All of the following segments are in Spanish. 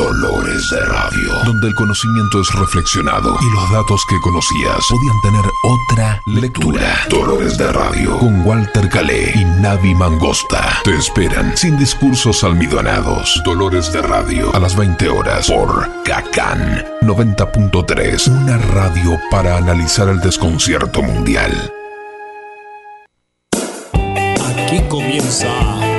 Dolores de Radio, donde el conocimiento es reflexionado y los datos que conocías podían tener otra lectura. Dolores de Radio, con Walter Calé y Navi Mangosta. Te esperan sin discursos almidonados. Dolores de Radio, a las 20 horas por Cacán 90.3, una radio para analizar el desconcierto mundial. Aquí comienza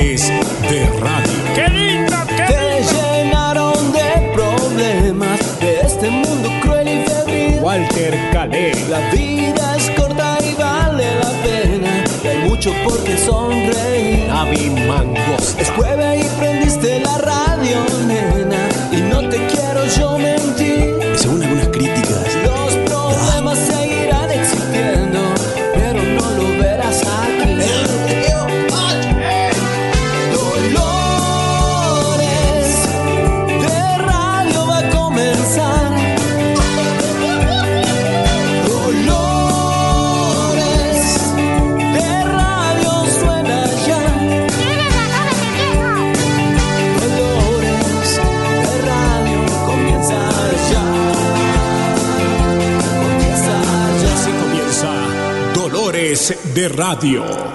De Radio. ¡Qué lindo! ¡Qué Te llenaron de problemas de este mundo cruel y febril. Walter Calé. La vida es corta y vale la pena. Y hay mucho por qué sonreír. Navi Mangosta. Es jueves y prendiste la radio, de Radio.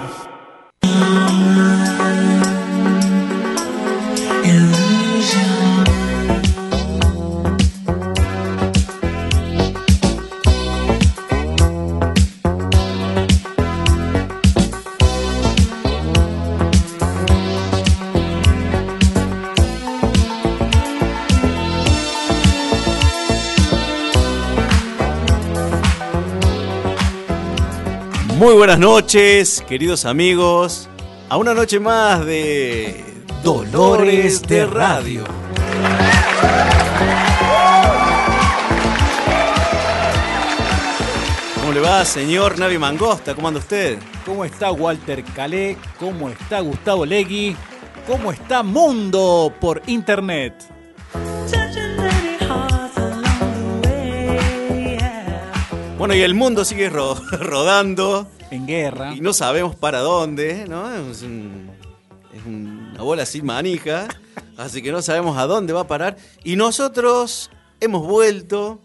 Buenas noches, queridos amigos, a una noche más de Dolores de Radio. ¿Cómo le va, señor Navi Mangosta? ¿Cómo anda usted? ¿Cómo está Walter Calé? ¿Cómo está Gustavo Legui? ¿Cómo está Mundo por Internet? Bueno, y el mundo sigue ro- rodando En guerra. y no sabemos para dónde, ¿no? Es, un- es una bola sin manija, así que no sabemos a dónde va a parar. Y nosotros hemos vuelto,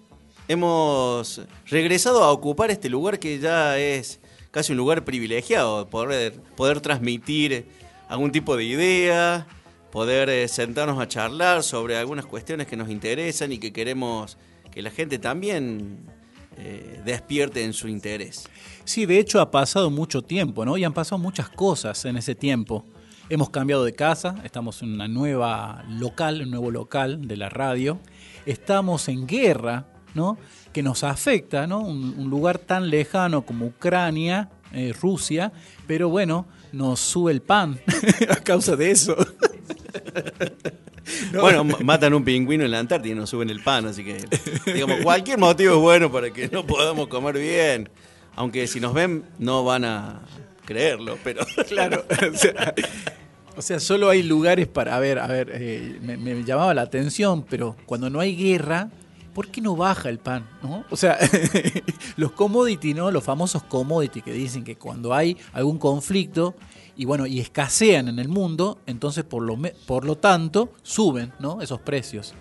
hemos regresado a ocupar este lugar que ya es casi un lugar privilegiado, poder, poder transmitir algún tipo de idea, poder eh, sentarnos a charlar sobre algunas cuestiones que nos interesan y que queremos que la gente también eh, despierte en su interés. Sí, de hecho ha pasado mucho tiempo, ¿no? Y han pasado muchas cosas en ese tiempo. Hemos cambiado de casa, estamos en una nueva local, un nuevo local de la radio. Estamos en guerra, ¿no? Que nos afecta, ¿no? Un, lugar tan lejano como Ucrania, eh, Rusia, pero bueno, nos sube el pan a causa de eso. No. Bueno, ma- matan un pingüino en la Antártida y nos suben el pan, así que, digamos, cualquier motivo es bueno para que no podamos comer bien. Aunque si nos ven, no van a creerlo, pero. Claro, o sea, o sea, solo hay lugares para, a ver, a ver, eh, me, me llamaba la atención, pero cuando no hay guerra, ¿por qué no baja el pan? ¿no? O sea, los commodity, ¿no? Los famosos commodity que dicen que cuando hay algún conflicto y bueno, y escasean en el mundo, entonces por lo, me- por lo tanto suben, ¿no? Esos precios.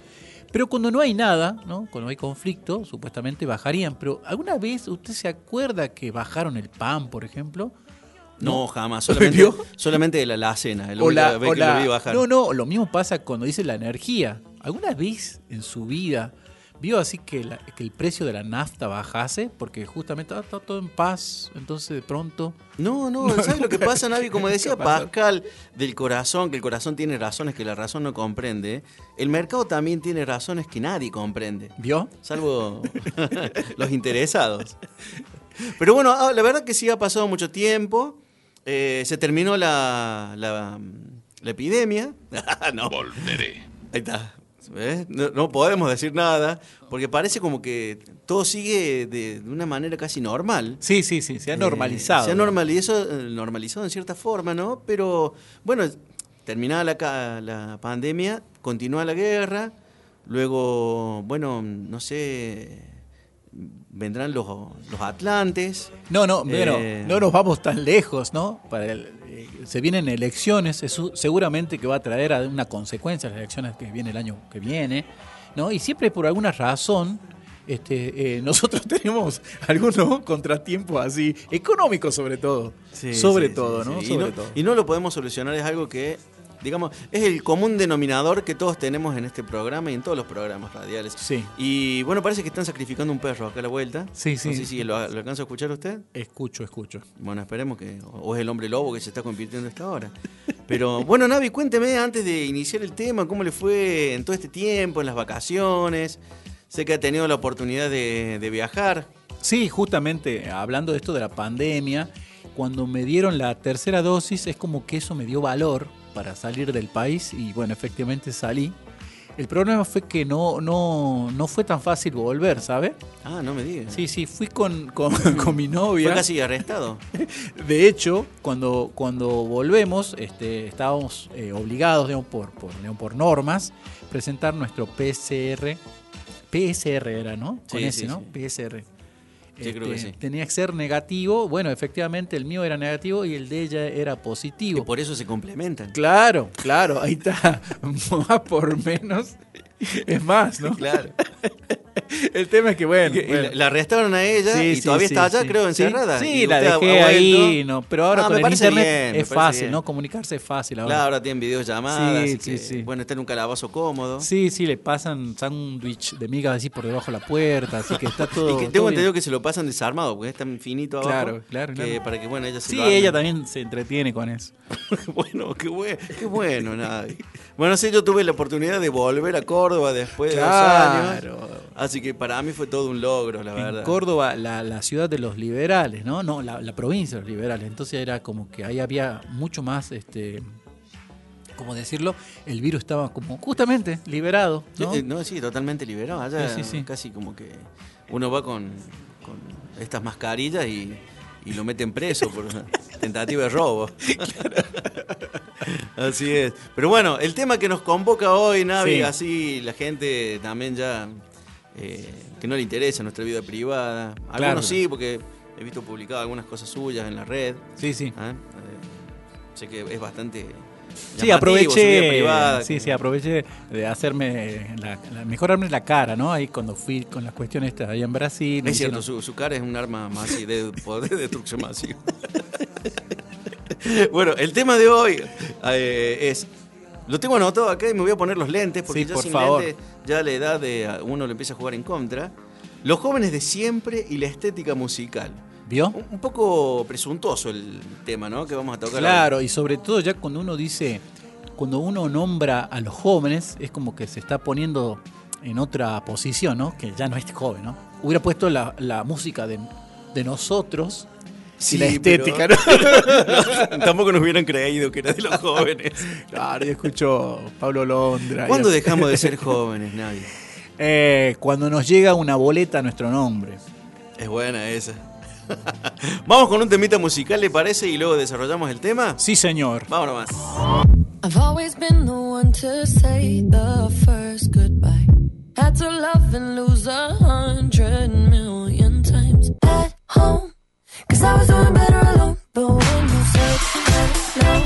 Pero cuando no hay nada, ¿no? Cuando hay conflicto, supuestamente bajarían. Pero ¿alguna vez usted se acuerda que bajaron el pan, por ejemplo? No, jamás. Solamente, ¿Vio? solamente de la alacena. El O la- vez o que la- lo vi bajar. No, no, lo mismo pasa cuando dice la energía. ¿Alguna vez en su vida vio así que, la- que el precio de la nafta bajase? Porque justamente ah, está todo en paz, entonces de pronto... No, no, ¿sabes lo que pasa, Navi? Como decía. Pascal, del corazón, que el corazón tiene razones que la razón no comprende. El mercado también tiene razones que nadie comprende. ¿Vio? Salvo los interesados. Pero bueno, ah, la verdad que sí ha pasado mucho tiempo. Eh, se terminó la, la, la epidemia. no, Volveré. ahí está. ¿Ves? No, no podemos decir nada porque parece como que todo sigue de, de una manera casi normal. Sí, sí, sí, se ha Eh, normalizado. se ha normalizado, eh, normalizado en cierta forma, ¿no? Pero bueno, terminada la, la pandemia, continúa la guerra, luego, bueno, no sé, vendrán los, los Atlantes. No, no, Eh. no nos vamos tan lejos, ¿no? Para el- eh, se vienen elecciones, eso seguramente que va a traer a una consecuencia las elecciones que viene el año que viene, ¿no? Y siempre por alguna razón este, eh, nosotros tenemos algunos contratiempos así, económicos sobre todo. Sí, sobre sí, todo, sí, ¿no? sí. Y Sobre no, todo. y no lo podemos solucionar, es algo que, digamos, es el común denominador que todos tenemos en este programa y en todos los programas radiales. Sí. Y bueno, parece que están sacrificando un perro acá a la vuelta. Sí, sí. No sé si lo, lo alcanza a escuchar usted. Escucho, escucho. Bueno, esperemos que. O es el hombre lobo que se está convirtiendo a esta hora. Pero bueno, Navi, cuénteme antes de iniciar el tema, ¿cómo le fue en todo este tiempo, en las vacaciones? Sé que ha tenido la oportunidad de, de viajar. Sí, justamente hablando de esto de la pandemia, cuando me dieron la tercera dosis es como que eso me dio valor para salir del país y bueno, efectivamente salí. El problema fue que no, no, no fue tan fácil volver, ¿sabe? Ah, no me digas. Sí, sí, fui con, con, con mi Fue novia. casi arrestado. De hecho, cuando, cuando volvemos, este, estábamos eh, obligados, digamos, por, por, digamos, por normas, presentar nuestro PCR. PSR era, ¿no? Con Sí, ese, sí, ¿no? sí. PSR. Sí, creo que sí. Tenía que ser negativo. Bueno, efectivamente el mío era negativo y el de ella era Y positivo. por eso se complementan. Claro, claro, ahí está. Más por menos. Es más, ¿no? Claro. El tema es que, bueno. La- arrestaron a ella Sí, y todavía sí, está allá, sí. creo, encerrada. Sí, la dejé ahí, no, pero ahora Ah, con me el parece internet bien, es fácil, bien. ¿no? Comunicarse es fácil ahora. Claro, ahora tienen videollamadas, Sí, sí, que, sí. bueno, está en un calabozo cómodo. Sí, sí, le pasan sándwich de migas así por debajo de la puerta, así que está todo. Y que tengo entendido que se lo pasan desarmado, porque es tan finito abajo. Claro, claro, que claro. Para que, bueno, ella se Sí, lo ella también se entretiene con eso. bueno, qué bueno, qué bueno, Navi. Bueno, sí, yo tuve la oportunidad de volver a Córdoba después de dos años. Así que para mí fue todo un logro, la verdad. Córdoba, la, la ciudad de los liberales, ¿no? No, la, la provincia de los liberales. Entonces era como que ahí había mucho más, este, ¿cómo decirlo? El virus estaba como justamente liberado, ¿no? Sí, no, sí, totalmente liberado. Allá Sí, casi como que uno va con, con estas mascarillas y, y lo meten preso por tentativa de robo. Así es. Pero bueno, el tema que nos convoca hoy, Navi, Sí. así la gente también ya eh, que no le interesa nuestra vida privada. Algunos Claro. sí, porque he visto publicadas algunas cosas suyas en la red. Sí, sí. ¿ah? Eh, sé que es bastante. Sí, aproveché, privada, sí, que- sí, aproveché de hacerme, la, la- mejorarme la cara, ¿no? Ahí cuando fui con las cuestiones allá en Brasil. Es cierto, hicieron- su, su cara es un arma masiva de poder de destrucción masiva. bueno, el tema de hoy eh, es. Lo tengo anotado acá y me voy a poner los lentes porque Sí, ya por sin favor. lentes ya la edad de uno le empieza a jugar en contra. Los jóvenes de siempre y la estética musical. ¿Vio? Un, un poco presuntuoso el tema, ¿no? Que vamos a tocar. Claro, y sobre todo ya cuando uno dice, cuando uno nombra a los jóvenes, es como que se está poniendo en otra posición, ¿no? Que ya no es joven, ¿no? Hubiera puesto la, la música de, de nosotros Sí, y la pero- estética, ¿no? Tampoco nos hubieran creído que era de los jóvenes. Claro, yo escucho Pablo Londra. ¿Cuándo dejamos de ser jóvenes, nadie? Eh, cuando nos llega una boleta a nuestro nombre. Es buena esa. Vamos con un temita musical, ¿le parece? Y luego desarrollamos el tema. Sí, señor. Vámonos más. I've always been the one to say the first goodbye. Had to love and lose a hundred million times at home. Cause I was doing better alone. But when you said hello,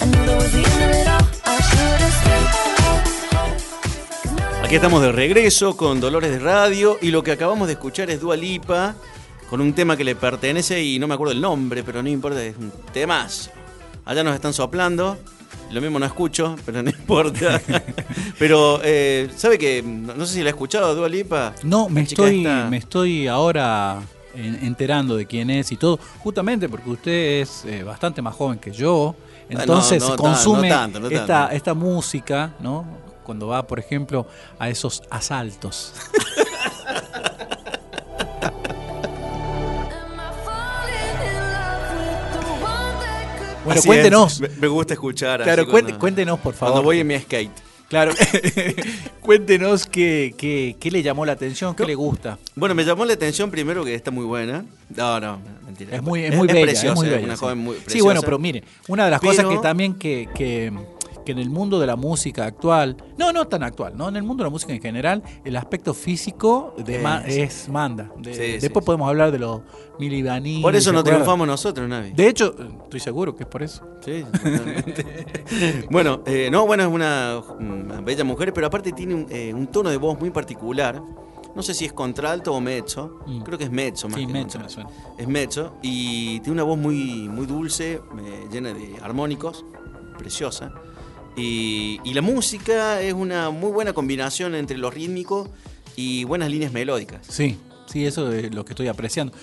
I knew that was the end of it all. I should have stayed at home. Aquí estamos de regreso con Dolores de Radio y lo que acabamos de escuchar es Dua Lipa con un tema que le pertenece y no me acuerdo el nombre, pero no importa, es un temazo. Allá nos están soplando, lo mismo no escucho, pero no importa. pero, eh, ¿sabe que No sé si la ha escuchado Dua Lipa. No, me estoy, me estoy ahora enterando de quién es y todo, justamente porque usted es eh, bastante más joven que yo, no, entonces no consume no tanto, no esta, tanto. esta música, ¿no? Cuando va, por ejemplo, a esos asaltos. Bueno, Así cuéntenos. es, Me, gusta escuchar. Claro, así cuando- cuéntenos, por favor. Cuando voy en mi skate. Claro, cuéntenos qué, qué, qué le llamó la atención, qué le gusta. Bueno, me llamó la atención primero que está muy buena. No, no, mentira. Es muy, es muy bella, preciosa, es muy es bella. una sí. joven muy Sí, preciosa. bueno, pero mire, una de las cosas que también que, que, que en el mundo de la música actual, no, no tan actual, ¿no? En el mundo de la música en general, el aspecto físico de Sí, ma- sí. es manda. De- Sí, sí, después podemos hablar de los Mili Vanilli, Por eso ¿se no acuerdan? triunfamos nosotros, Navi. De hecho, estoy seguro que es por eso. Sí, totalmente. bueno, eh, no, bueno, es una, una bella mujer, pero aparte tiene un, eh, un tono de voz muy particular. No sé si es contralto o mezzo. Mm. Creo que es mezzo más Sí, que mezzo me suena. Es mezzo y tiene una voz muy, muy dulce, eh, llena de armónicos, preciosa. Y, y la música es una muy buena combinación entre lo rítmico y buenas líneas melódicas. Sí, sí, eso es lo que estoy apreciando.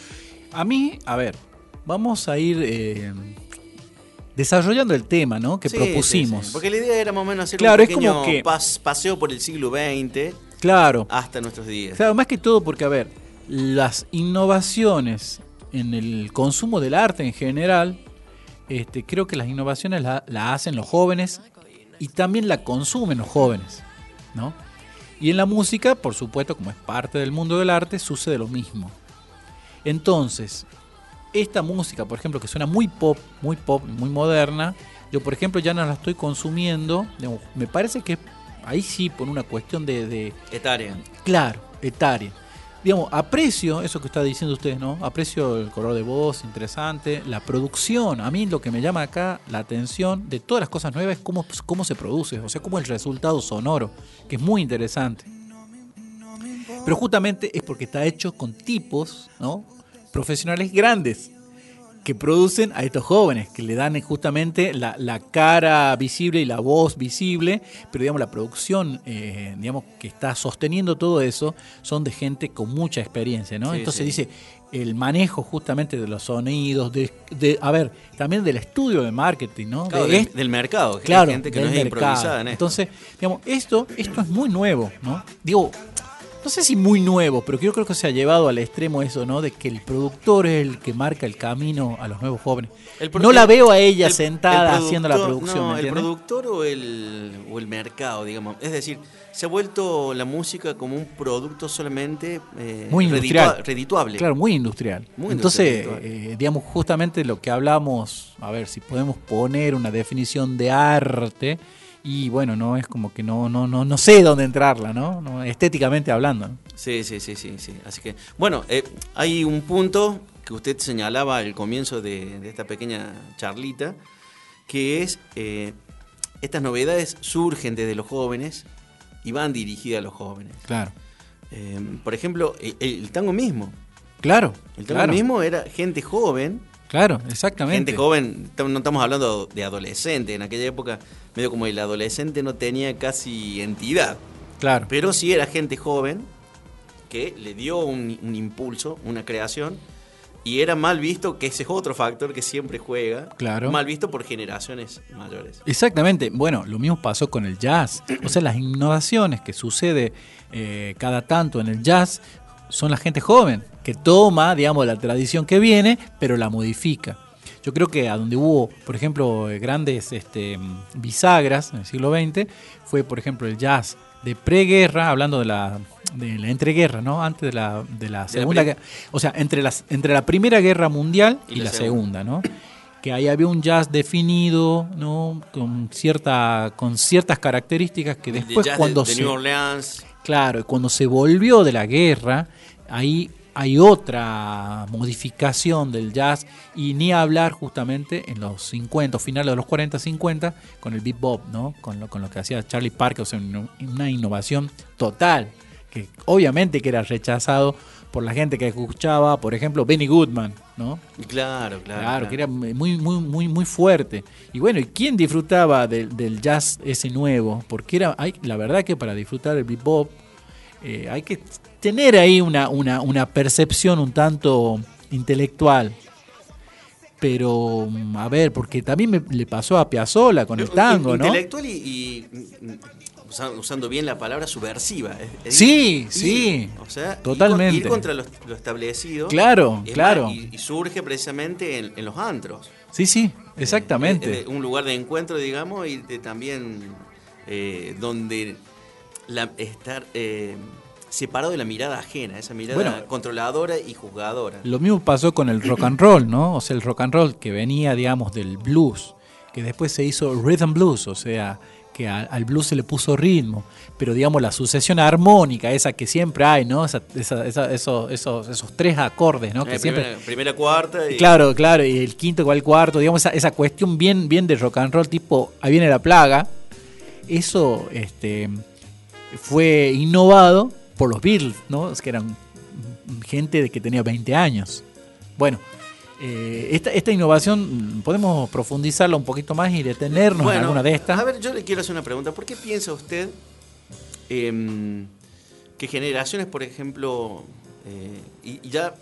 A mí, a ver, vamos a ir eh, desarrollando el tema, ¿no? Que Sí, propusimos. sí, sí. Porque la idea era más o menos hacer Claro, un es como pequeño que- pas- paseo por el siglo XX Claro. hasta nuestros días. Claro, más que todo porque, a ver, las innovaciones en el consumo del arte en general, este, creo que las innovaciones las la hacen los jóvenes y también la consumen los jóvenes, ¿no? Y en la música, por supuesto, como es parte del mundo del arte, sucede lo mismo. Entonces, esta música, por ejemplo, que suena muy pop, muy pop, muy moderna, yo, por ejemplo, ya no la estoy consumiendo. me parece que ahí sí, por una cuestión de- de, Etaria. Claro, etaria. Digamos, aprecio eso que está diciendo usted, ¿no? Aprecio el color de voz, interesante, la producción. A mí lo que me llama acá la atención de todas las cosas nuevas es cómo, cómo se produce, o sea, cómo el resultado sonoro, que es muy interesante. Pero justamente es porque está hecho con tipos, ¿no? Profesionales grandes que producen a estos jóvenes, que le dan justamente la, la cara visible y la voz visible, pero digamos la producción, eh, digamos que está sosteniendo todo eso, son de gente con mucha experiencia, ¿no? Sí, Entonces sí. dice el manejo justamente de los sonidos, de, de- a ver, también del estudio de marketing, ¿no? Claro, De del, del mercado. claro, gente que no es mercado. improvisada en esto. Entonces, digamos, esto, esto es muy nuevo, ¿no? Digo, no sé si muy nuevo, pero yo creo que se ha llevado al extremo eso, ¿no? De que el productor es el que marca el camino a los nuevos jóvenes. No la veo a ella el- sentada el haciendo la producción, No, ¿me el productor o el, o el mercado, digamos. Es decir, se ha vuelto la música como un producto solamente eh, Muy industrial. redituable. Claro, muy industrial. Muy Entonces, industrial, eh, digamos, justamente lo que hablamos, a ver si podemos poner una definición de arte, y bueno, no es como que no, no, no, no sé dónde entrarla, ¿no? No, estéticamente hablando. ¿no? Sí, sí, sí, sí, sí. Así que, bueno, eh, hay un punto que usted señalaba al comienzo de, de esta pequeña charlita, que es eh, estas novedades surgen desde los jóvenes y van dirigidas a los jóvenes. Claro. Eh, por ejemplo, el, el tango mismo. Claro. El tango claro. mismo era gente joven Claro, exactamente. Gente joven, no estamos hablando de adolescente. En aquella época, medio como el adolescente no tenía casi entidad. Claro. Pero sí era gente joven que le dio un, un impulso, una creación. Y era mal visto, que ese es otro factor que siempre juega. Claro. Mal visto por generaciones mayores. Exactamente. Bueno, lo mismo pasó con el jazz. O sea, las innovaciones que sucede eh, cada tanto en el jazz son la gente joven que toma, digamos, la tradición que viene, pero la modifica. Yo creo que a donde hubo, por ejemplo, eh, grandes este, bisagras en el siglo XX fue, por ejemplo, el jazz de preguerra, hablando de la, de la entreguerra, ¿no? Antes de la, de la segunda guerra. O sea, entre, las, entre la Primera Guerra Mundial y, Y la la segunda. segunda, ¿no? que ahí había un jazz definido, ¿no? Con cierta, con ciertas características que De después jazz cuando de, se, New Orleans. Claro, y cuando se volvió de la guerra, ahí hay otra modificación del jazz y ni hablar justamente en los 50, finales de los 40, 50 con el bebop, ¿no? Con lo, con lo que hacía Charlie Parker, o sea, una innovación total que obviamente que era rechazado por la gente que escuchaba, por ejemplo, Benny Goodman, ¿no? Claro, claro. Claro, que era muy, muy, muy, muy fuerte. Y bueno, ¿y quién disfrutaba del, del jazz ese nuevo? Porque era, hay, la verdad que para disfrutar el bebop eh, hay que tener ahí una, una, una percepción un tanto intelectual. Pero, mm, a ver, porque también me, le pasó a Piazzolla con el tango, ¿no? Intelectual y, usando bien la palabra subversiva. es- Sí, sí, o sea, totalmente. Ir, contra lo, lo establecido. Claro, más, claro. y, y surge precisamente en, en los antros. Sí, sí, exactamente. Eh, un lugar de encuentro, digamos, y de- también eh, donde la, estar eh, separado de la mirada ajena, esa mirada Bueno. controladora y juzgadora. Lo mismo pasó con el rock and roll, ¿no? O sea, el rock and roll que venía, digamos, del blues que después se hizo rhythm blues, o sea, que a- al blues se le puso ritmo, pero digamos la sucesión armónica, esa que siempre hay, ¿no? Esa- esa- esa- esos, esos, esos tres acordes, ¿no? Que Eh, siempre, primera, primera, cuarta y. Claro, claro, y el quinto el cuarto, digamos, esa, esa cuestión bien, bien de rock and roll, tipo, ahí viene la plaga, eso este, fue innovado por los Beatles, ¿no? Es que eran gente de que tenía 20 años. Bueno, eh, esta, esta innovación podemos profundizarla un poquito más y detenernos en Bueno, alguna de estas. A ver, yo le quiero hacer una pregunta. ¿Por qué piensa usted em, que generaciones, por ejemplo, eh, y, y ya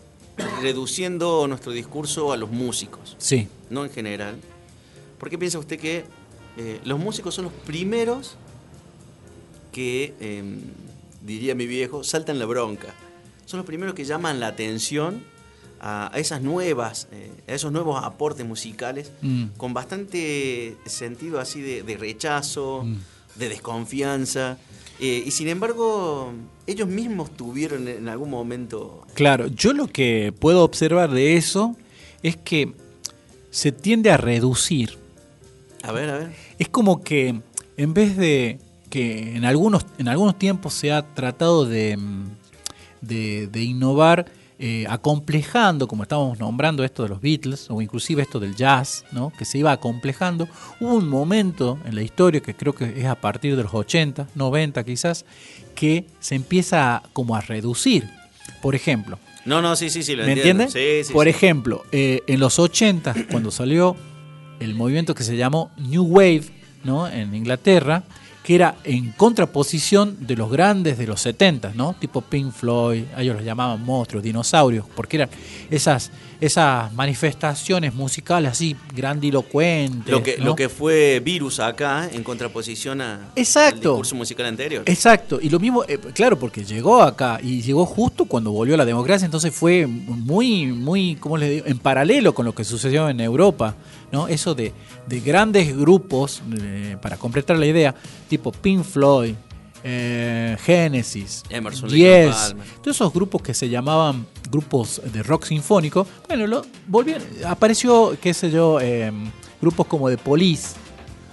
reduciendo nuestro discurso a los músicos, Sí, no en general, ¿por qué piensa usted que eh, los músicos son los primeros que, em, diría mi viejo, saltan la bronca? Son los primeros que llaman la atención a, esas nuevas, eh, a esos nuevos aportes musicales Mm. con bastante sentido así de, de rechazo, Mm. de desconfianza. eh, y sin embargo, ellos mismos tuvieron en algún momento... claro. Yo lo que puedo observar de eso es que se tiende a reducir A ver, a ver. es como que en vez de que en algunos, en algunos tiempos se ha tratado de, mm, de, de innovar eh, acomplejando, como estábamos nombrando esto de los Beatles, o inclusive esto del jazz, ¿no? que se iba acomplejando, hubo un momento en la historia, que creo que es a partir de los 80, 90 quizás, que se empieza a- como a reducir. Por ejemplo, No, no, sí, sí, sí, lo ¿Me entiendes? Sí, sí, Por sí. ejemplo, eh, en los 80, cuando salió el movimiento que se llamó New Wave, ¿no? En Inglaterra, que era en contraposición de los grandes de los 70, ¿no? Tipo Pink Floyd, ellos los llamaban monstruos, dinosaurios, porque eran esas, esas manifestaciones musicales así grandilocuentes. Lo que, ¿no? lo que fue Virus acá, en contraposición a, Exacto. al discurso musical anterior. Exacto, y lo mismo, eh, claro, porque llegó acá y llegó justo cuando volvió la democracia, entonces fue muy, muy, ¿cómo les digo? En paralelo con lo que sucedió en Europa, ¿no? Eso de, de grandes grupos, eh, para completar la idea, tipo Pink Floyd, eh, Genesis, Emerson, Yes, todos esos grupos que se llamaban grupos de rock sinfónico, bueno, lo, volvieron, apareció, qué sé yo, eh, grupos como The Police,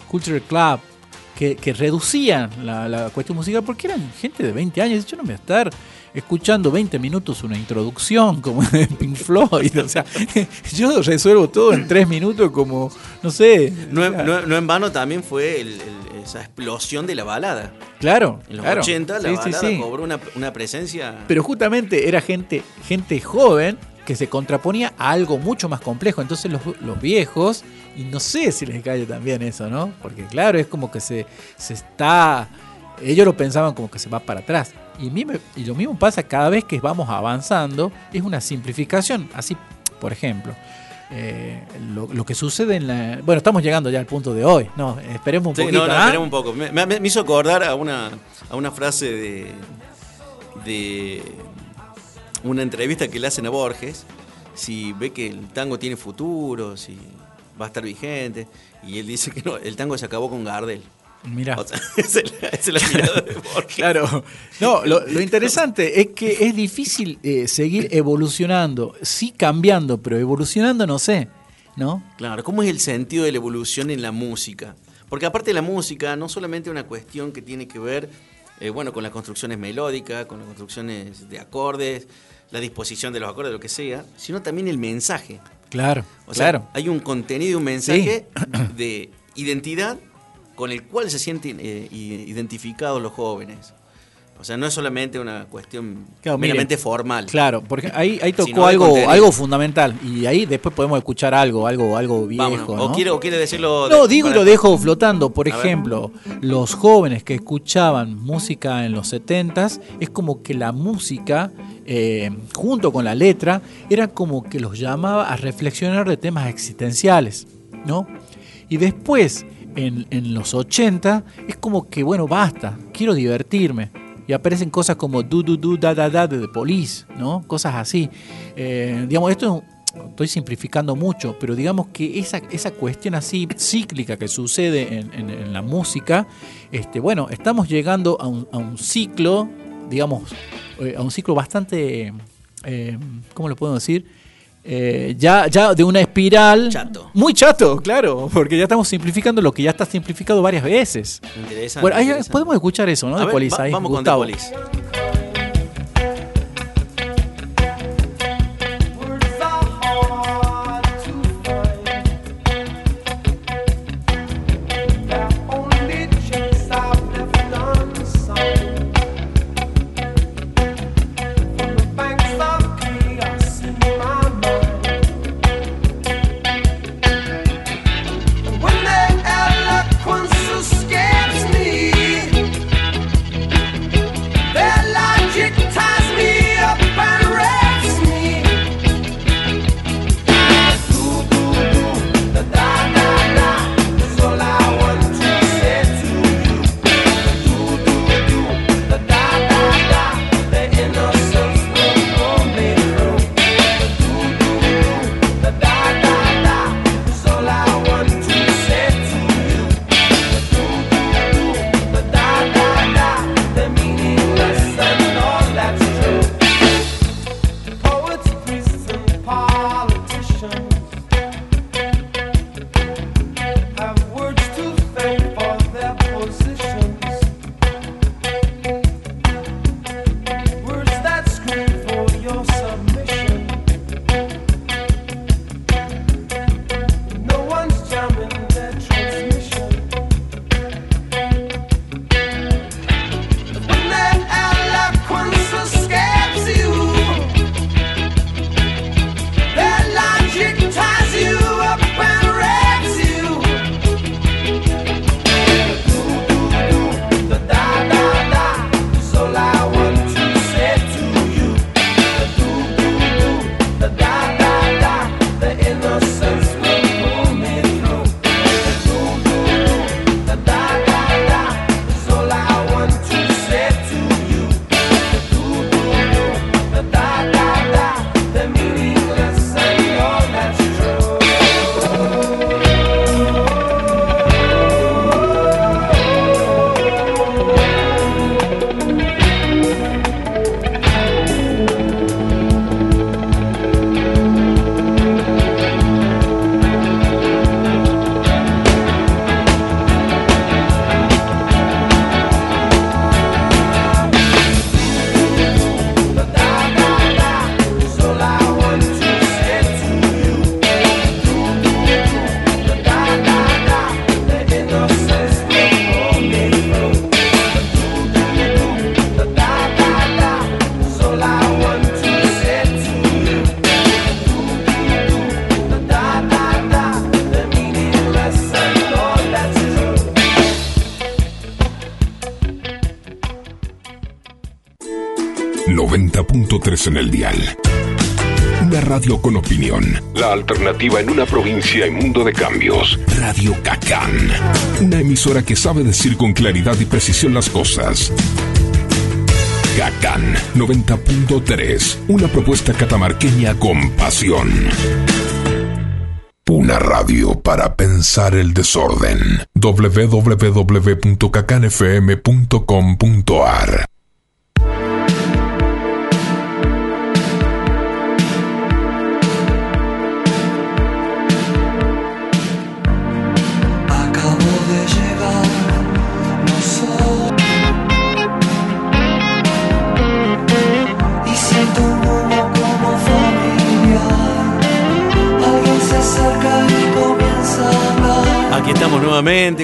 Culture Club, que, que reducían la, la cuestión musical porque eran gente de 20 años. Yo no me voy a estar escuchando 20 minutos una introducción como de Pink Floyd. O sea, yo resuelvo todo en 3 minutos como, no sé. No, o en- sea, no- no en vano también fue el- el- esa explosión de la balada. claro. En los claro. 80 la Sí, balada sí. cobró una, una presencia... Pero justamente era gente, gente joven que se contraponía a algo mucho más complejo. Entonces los, los viejos, y no sé si les cae también eso, ¿no? Porque claro, es como que se, se está... Ellos lo pensaban como que se va para atrás. Y, y lo mismo pasa cada vez que vamos avanzando, es una simplificación. Así, por ejemplo, eh, lo, lo que sucede en la... Bueno, estamos llegando ya al punto de hoy. No, esperemos un Sí, poquito. no, no, ¿ah? esperemos un poco. Me, me- me hizo acordar a una, a una frase de, de una entrevista que le hacen a Borges, si ve que el tango tiene futuro, si va a estar vigente, y él dice que no, el tango se acabó con Gardel. O sea, esa es la, esa es la mirada de Borges. Claro, no, lo, lo interesante es que es difícil eh, seguir evolucionando, sí cambiando, pero evolucionando no sé, ¿no? Claro, ¿cómo es el sentido de la evolución en la música? Porque aparte de la música, no solamente una cuestión que tiene que ver, eh, bueno, con las construcciones melódicas, con las construcciones de acordes, la disposición de los acordes, lo que sea, sino también el mensaje. Claro, O sea, claro. hay un contenido, un mensaje de identidad con el cual se sienten eh, identificados los jóvenes. O sea, no es solamente una cuestión Claro, mire, meramente formal. Claro, porque ahí, tocó algo, contenido. algo fundamental y ahí después podemos escuchar algo, algo, algo viejo. Vámonos. ¿no? O, quiere, o quiere decirlo... No, de- digo y lo dejo flotando. Por ver. ejemplo, los jóvenes que escuchaban música en los 70s, es como que la música, eh, junto con la letra, era como que los llamaba a reflexionar de temas existenciales, ¿no? Y después, en, los 80, es como que, bueno, basta, quiero divertirme. Y aparecen cosas como du, du, du, da, da, da de The Police, ¿no? Cosas así. Eh, digamos, esto estoy simplificando mucho, pero digamos que esa, esa cuestión así cíclica que sucede en la música, este, bueno, estamos llegando a un, a un ciclo, digamos, eh, a un ciclo bastante, eh, ¿cómo lo puedo decir? Eh, ya, ya de una espiral. Chato. Muy chato, claro, porque ya estamos simplificando lo que ya está simplificado varias veces. Interesante. Bueno, ahí interesante. podemos escuchar eso, ¿no? A De ver, va- ahí, vamos con Gustavo. The Police. En una provincia y mundo de cambios. Radio Cacán. Una emisora que sabe decir con claridad y precisión las cosas. Cacán 90.3. Una propuesta catamarqueña con pasión. Una radio para pensar el desorden. www.cacanfm.com.ar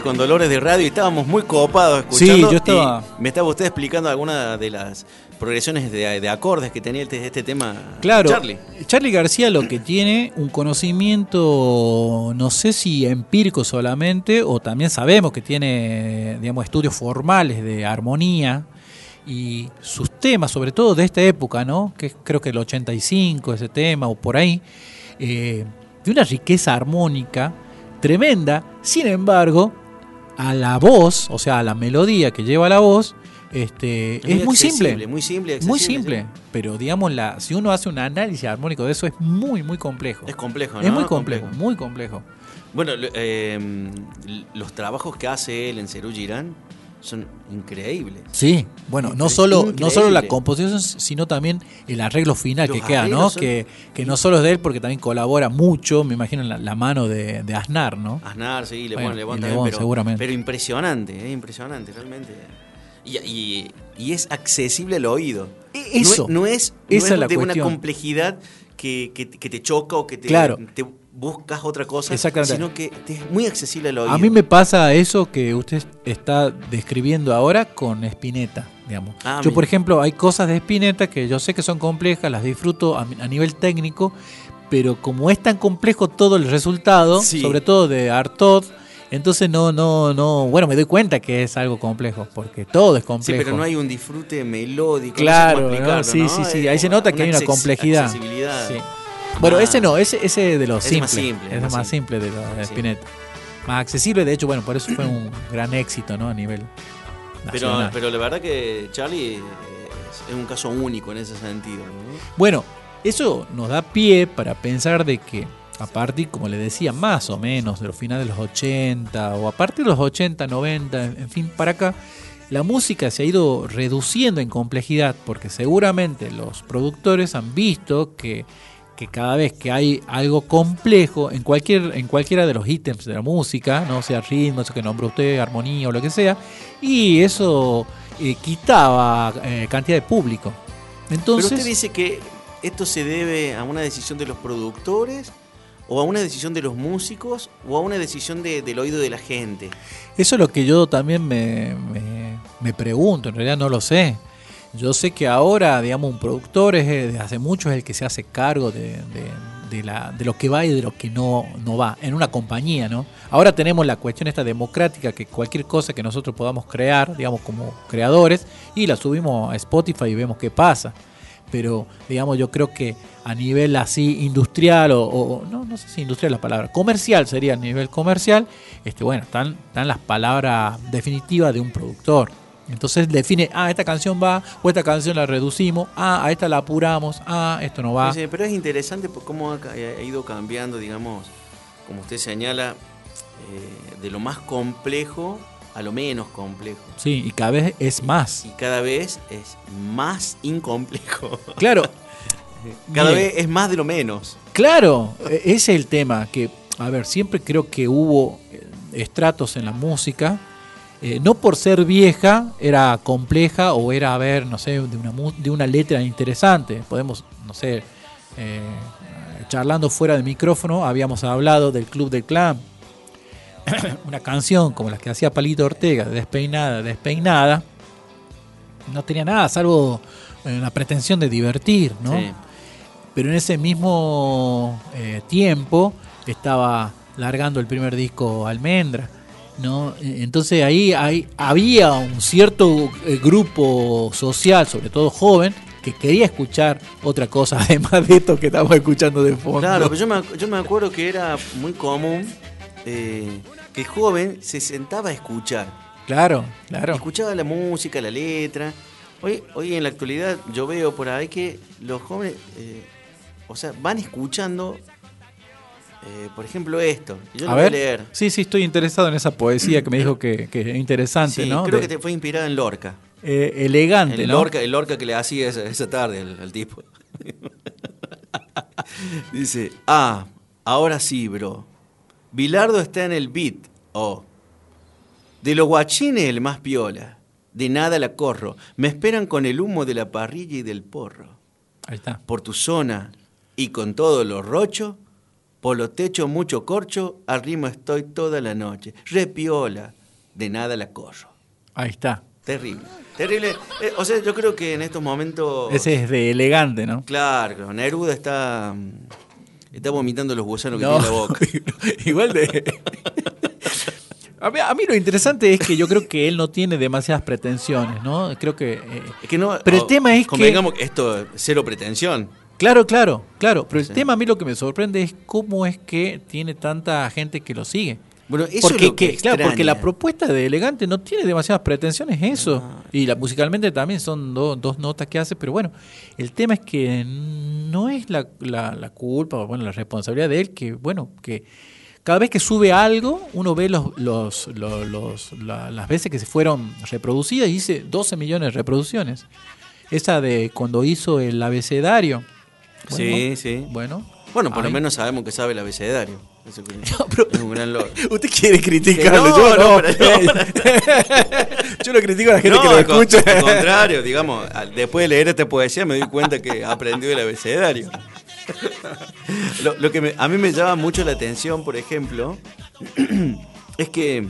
Con Dolores de Radio y estábamos muy copados escuchando. Sí, yo estaba- y me estaba usted explicando alguna de las progresiones de, de acordes que tenía este, este tema. Claro, Charlie. Charlie García lo que tiene un conocimiento, no sé si empírico solamente, o también sabemos que tiene, digamos, estudios formales de armonía y sus temas, sobre todo de esta época, ¿no? Que creo que el 85, ese tema, o por ahí, eh, de una riqueza armónica tremenda. Sin embargo, a la voz, o sea, a la melodía que lleva la voz, este, es, muy simple. Muy simple, Muy simple, sí. pero digamos, la, si uno hace un análisis armónico de eso, es muy, muy complejo. Es complejo, ¿no? Es muy complejo, muy complejo. Bueno, eh, los trabajos que hace él en Cerú Girán son increíbles. Sí, bueno, no solo, no solo la composición, sino también el arreglo final Los que queda, ¿no? son- Que, que no solo es de él, porque también colabora mucho, me imagino, la, la mano de, de Aznar, ¿no? Aznar, sí, Le Bueno, Bon, Le Bon y Le también, Bon, pero, seguramente. pero impresionante, es impresionante, realmente. Y, y- y es accesible al oído. E- eso. No es, no es, no Esa es la de una complejidad que, que- que te choca o que te, Claro. te buscas otra cosa, sino que te es muy accesible al oído. A mí me pasa eso que usted está describiendo ahora con Spinetta, digamos. Ah, yo, mira. por ejemplo, hay cosas de Spinetta que yo sé que son complejas, las disfruto a, a nivel técnico, pero como es tan complejo todo el resultado, Sí. sobre todo de Artaud, entonces no, no, no, bueno, me doy cuenta que es algo complejo, porque todo es Sí, complejo. pero no hay un disfrute melódico. Claro, no sé cómo ¿no? explicarlo, sí, sí, sí, ahí se nota que hay una complejidad. Sí. Bueno, Ah. ese no, ese, ese de los es más simples, simple, es más más simple de los de. Spinetta. Más accesible, de hecho, bueno, por eso fue un gran éxito, ¿no? A nivel Pero, nacional. pero la verdad que Charlie es, es un caso único en ese sentido. ¿no? Bueno, eso nos da pie para pensar de que a partir, como le decía, más o menos de los finales de los 80 o a partir de los 80, 90, en fin, para acá, la música se ha ido reduciendo en complejidad porque seguramente los productores han visto que, que cada vez que hay algo complejo en cualquier en cualquiera de los ítems de la música, no sea ritmo, eso que nombró usted, armonía o lo que sea, y eso eh, quitaba eh, cantidad de público. Entonces, Pero usted dice que esto se debe a una decisión de los productores o a una decisión de los músicos o a una decisión de- del oído de la gente. Eso es lo que yo también me, me- me pregunto, en realidad no lo sé. Yo sé que ahora, digamos, un productor es, eh, desde hace mucho es el que se hace cargo de, de- la, de lo que va y de lo que no, no va, en una compañía, ¿no? Ahora tenemos la cuestión esta democrática, que cualquier cosa que nosotros podamos crear, digamos, como creadores, y la subimos a Spotify y vemos qué pasa. Pero, digamos, yo creo que a nivel así industrial, o, o- no, no sé si industrial es la palabra, comercial sería a nivel comercial, este, bueno, están, están las palabras definitivas de un productor. Entonces define, ah, esta canción va, o esta canción la reducimos, ah, a esta la apuramos, ah, esto no va. Pero es interesante cómo ha, ca- ha ido cambiando, digamos, como usted señala, eh, de lo más complejo a lo menos complejo. Sí, y cada vez es más. Y cada vez es más incomplejo. Claro. Cada vez es más de lo menos. Claro, e- ese es el tema, que, a ver, siempre creo que hubo eh, estratos en la música, eh, no por ser vieja era compleja o era, a ver, no sé, de una, de una letra interesante. Podemos, no sé, eh, charlando fuera del micrófono, habíamos hablado del Club del Clan. una canción como la que hacía Palito Ortega, despeinada, despeinada, no tenía nada, salvo eh, la pretensión de divertir, ¿no? Sí. pero en ese mismo eh, tiempo estaba largando el primer disco Almendra. ¿No? Eh, Entonces ahí hay, había un cierto eh, grupo social, sobre todo joven, que quería escuchar otra cosa, además de esto que estamos escuchando de fondo. Claro, pero yo me, yo me acuerdo que era muy común eh, que el joven se sentaba a escuchar. claro, claro. Escuchaba la música, la letra. Hoy, hoy en la actualidad yo veo por ahí que los jóvenes, eh, o sea, van escuchando, eh, por ejemplo, esto. Yo lo a voy ver, a leer. sí, sí, estoy interesado en esa poesía que me dijo que, que es interesante, Sí, ¿no? creo De- que te fue inspirada en Lorca. eh, elegante, El ¿no? Lorca, el Lorca que le hacía esa, esa tarde al, al tipo. Dice, ah, ahora sí, bro. Bilardo está en el beat. Oh. De los guachines el más piola. De nada la corro. Me esperan con el humo de la parrilla y del porro. Ahí está. Por tu zona y con todo lo rocho, por los techos mucho corcho, al ritmo estoy toda la noche. Repiola. De nada la corro. Ahí está. Terrible, terrible. Eh, o sea, yo creo que en estos momentos. Ese es de elegante, ¿no? Claro, Neruda está. mm, Está vomitando los gusanos que tiene en la boca. igual de... A mí, a mí lo interesante es que yo creo que él no tiene demasiadas pretensiones, ¿no? Creo que... eh, Es que no. Pero el o- tema es que- convengamos esto es cero pretensión. Claro, claro, claro. Pero el tema a mí lo que me sorprende es cómo es que tiene tanta gente que lo sigue. Bueno, eso porque, es lo que, que- claro, porque la propuesta de Elegante no tiene demasiadas pretensiones, eso. Y la, musicalmente también son do- dos notas que hace, pero bueno, el tema es que no es la, la- la culpa, o bueno, la responsabilidad de él, que bueno, que cada vez que sube algo, uno ve los, los, los- los- la- las veces que se fueron reproducidas y dice 12 millones de reproducciones. Esa de cuando hizo el abecedario. Sí, sí. Bueno. Bueno, por lo menos sabemos que sabe el abecedario. Eso que- pero- es un gran logro. Usted quiere criticarlo, no, yo no. yo lo critico a la gente que lo escucha. Al contrario, digamos, después de leer esta poesía me doy cuenta que aprendió el abecedario. Lo, lo que me- a mí me llama mucho la atención, por ejemplo, es que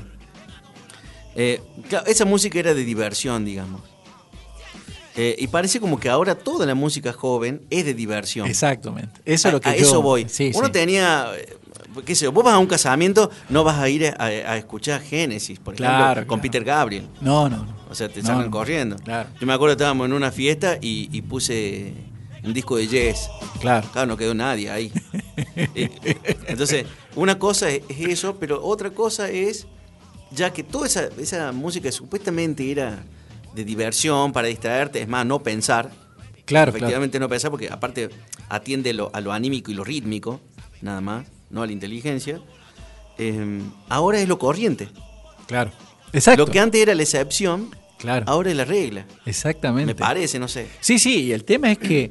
eh, esa música era de diversión, digamos. Eh, y parece como que ahora toda la música joven es de diversión. Exactamente. Eso es lo que a, eso voy. Sí, Uno sí. tenía, eh, qué sé yo, vos vas a un casamiento, no vas a ir a, a escuchar Génesis, por ejemplo, Claro, con claro. Peter Gabriel. No, no, no. O sea, te No, no. corriendo. Claro. Yo me acuerdo estábamos en una fiesta y, y puse un disco de Yes. Claro. Claro, no quedó nadie ahí. Eh, Entonces, una cosa es es eso, pero otra cosa es, ya que toda esa, esa música supuestamente era de diversión, para distraerte, es más, no pensar. Claro, Efectivamente no pensar porque aparte atiende lo- a lo anímico y lo rítmico, nada más, no a la inteligencia. Eh, ahora es lo corriente. Claro. Exacto. Lo que antes era la excepción, Claro. ahora es la regla. Exactamente. Me parece, no sé. Sí, sí, y el tema es que